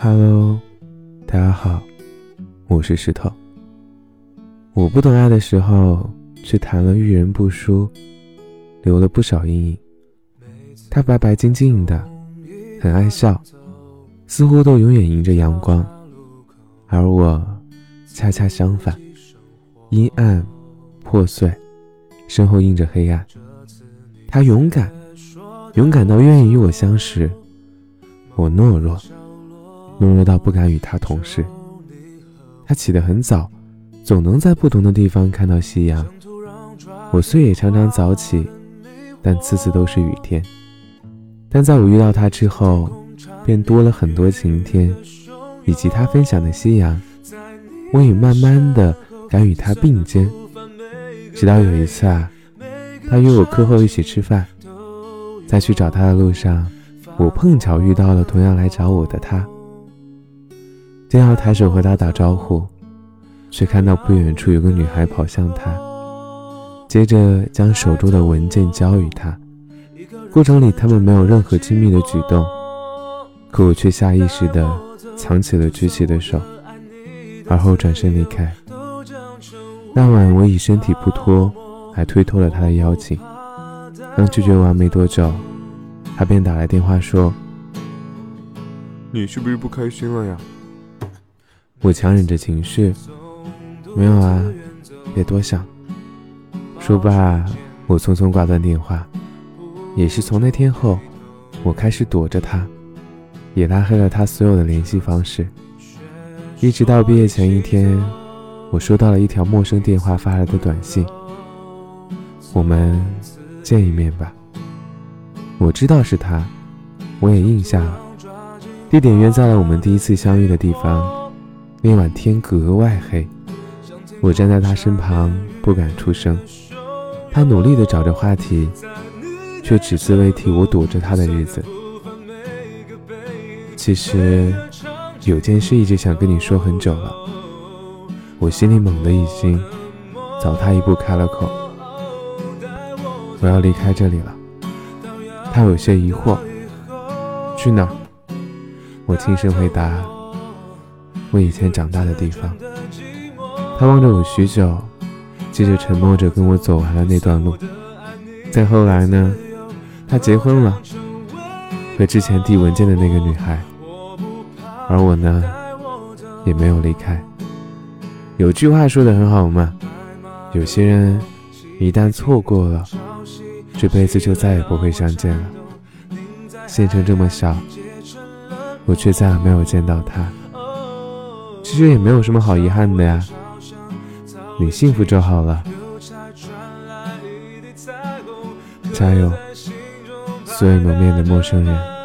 Hello，大家好，我是石头。我不懂爱的时候，却谈了遇人不淑，留了不少阴影。他白白净净的，很爱笑，似乎都永远迎着阳光，而我恰恰相反，阴暗、破碎，身后映着黑暗。他勇敢，勇敢到愿意与我相识，我懦弱。懦弱到不敢与他同事。他起得很早，总能在不同的地方看到夕阳。我虽也常常早起，但次次都是雨天。但在我遇到他之后，便多了很多晴天，以及他分享的夕阳。我也慢慢的敢与他并肩。直到有一次啊，他约我课后一起吃饭，在去找他的路上，我碰巧遇到了同样来找我的他。正要抬手和他打招呼，却看到不远处有个女孩跑向他，接着将手中的文件交予他。过程里他们没有任何亲密的举动，可我却下意识地藏起了举起的手，而后转身离开。那晚我以身体不脱，还推脱了他的邀请。刚拒绝完没多久，他便打来电话说：“你是不是不开心了呀？”我强忍着情绪，没有啊，别多想。说罢，我匆匆挂断电话。也是从那天后，我开始躲着他，也拉黑了他所有的联系方式。一直到毕业前一天，我收到了一条陌生电话发来的短信：“我们见一面吧。”我知道是他，我也应下了。地点约在了我们第一次相遇的地方。那晚天格外黑，我站在他身旁不敢出声。他努力地找着话题，却只字未提我躲着他的日子。其实有件事一直想跟你说很久了，我心里猛地一惊，早他一步开了口：“我要离开这里了。”他有些疑惑：“去哪儿？”我轻声回答。我以前长大的地方。他望着我许久，接着沉默着跟我走完了那段路。再后来呢？他结婚了，和之前递文件的那个女孩。而我呢，也没有离开。有句话说的很好嘛，有些人一旦错过了，这辈子就再也不会相见了。县城这么小，我却再也没有见到他。其实也没有什么好遗憾的呀，你幸福就好了。加油，素未谋面的陌生人。